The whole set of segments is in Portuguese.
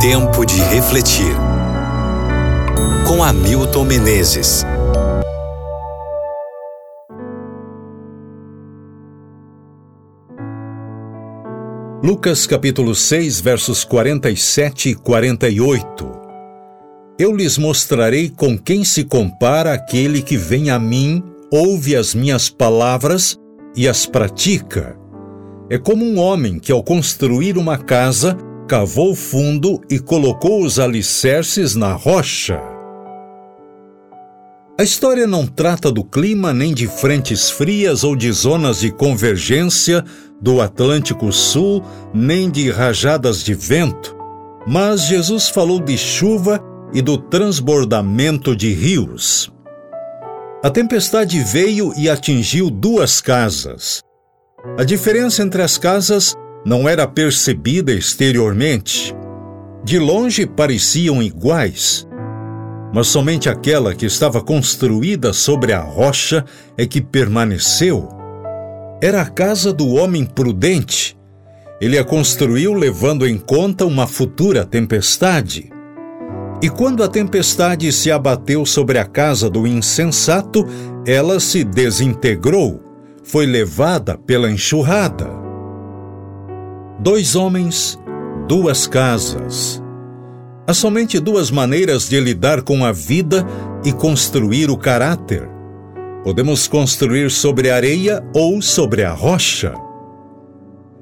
Tempo de refletir. Com Hamilton Menezes. Lucas capítulo 6, versos 47 e 48. Eu lhes mostrarei com quem se compara aquele que vem a mim, ouve as minhas palavras e as pratica. É como um homem que, ao construir uma casa, cavou fundo e colocou os alicerces na rocha. A história não trata do clima nem de frentes frias ou de zonas de convergência do Atlântico Sul, nem de rajadas de vento, mas Jesus falou de chuva e do transbordamento de rios. A tempestade veio e atingiu duas casas. A diferença entre as casas não era percebida exteriormente. De longe pareciam iguais, mas somente aquela que estava construída sobre a rocha é que permaneceu. Era a casa do homem prudente. Ele a construiu levando em conta uma futura tempestade. E quando a tempestade se abateu sobre a casa do insensato, ela se desintegrou foi levada pela enxurrada. Dois homens, duas casas. Há somente duas maneiras de lidar com a vida e construir o caráter. Podemos construir sobre a areia ou sobre a rocha.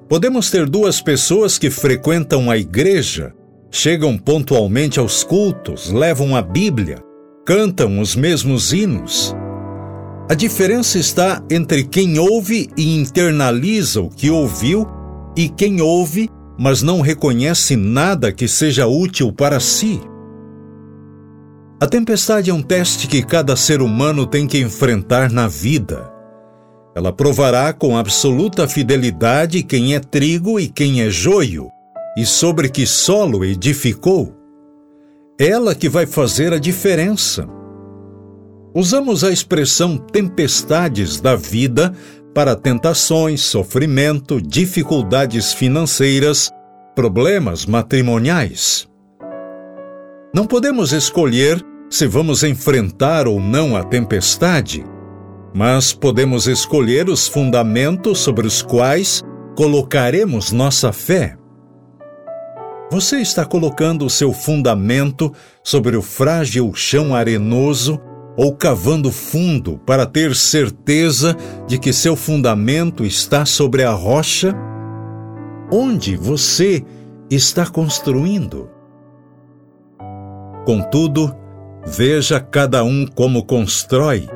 Podemos ter duas pessoas que frequentam a igreja, chegam pontualmente aos cultos, levam a Bíblia, cantam os mesmos hinos a diferença está entre quem ouve e internaliza o que ouviu e quem ouve, mas não reconhece nada que seja útil para si. A tempestade é um teste que cada ser humano tem que enfrentar na vida. Ela provará com absoluta fidelidade quem é trigo e quem é joio, e sobre que solo edificou. Ela que vai fazer a diferença. Usamos a expressão tempestades da vida para tentações, sofrimento, dificuldades financeiras, problemas matrimoniais. Não podemos escolher se vamos enfrentar ou não a tempestade, mas podemos escolher os fundamentos sobre os quais colocaremos nossa fé. Você está colocando o seu fundamento sobre o frágil chão arenoso ou cavando fundo para ter certeza de que seu fundamento está sobre a rocha? Onde você está construindo? Contudo, veja cada um como constrói,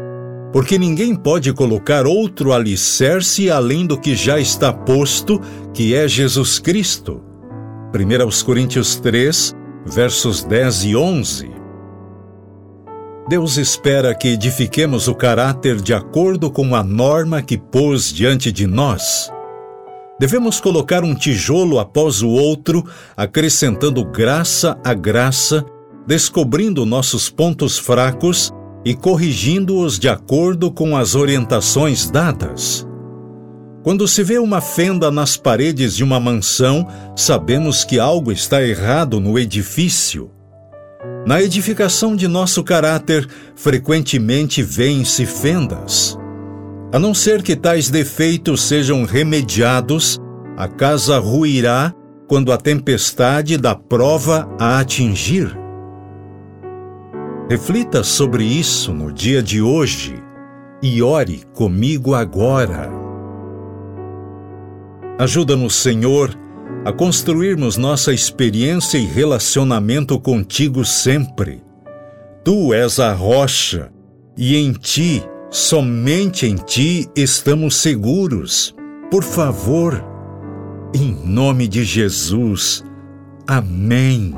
porque ninguém pode colocar outro alicerce além do que já está posto, que é Jesus Cristo. 1 Coríntios 3, versos 10 e 11. Deus espera que edifiquemos o caráter de acordo com a norma que pôs diante de nós. Devemos colocar um tijolo após o outro, acrescentando graça a graça, descobrindo nossos pontos fracos e corrigindo-os de acordo com as orientações dadas. Quando se vê uma fenda nas paredes de uma mansão, sabemos que algo está errado no edifício. Na edificação de nosso caráter, frequentemente vêem-se fendas. A não ser que tais defeitos sejam remediados, a casa ruirá quando a tempestade da prova a atingir. Reflita sobre isso no dia de hoje e ore comigo agora. Ajuda-nos, Senhor, a construirmos nossa experiência e relacionamento contigo sempre. Tu és a rocha, e em ti, somente em ti, estamos seguros. Por favor, em nome de Jesus. Amém.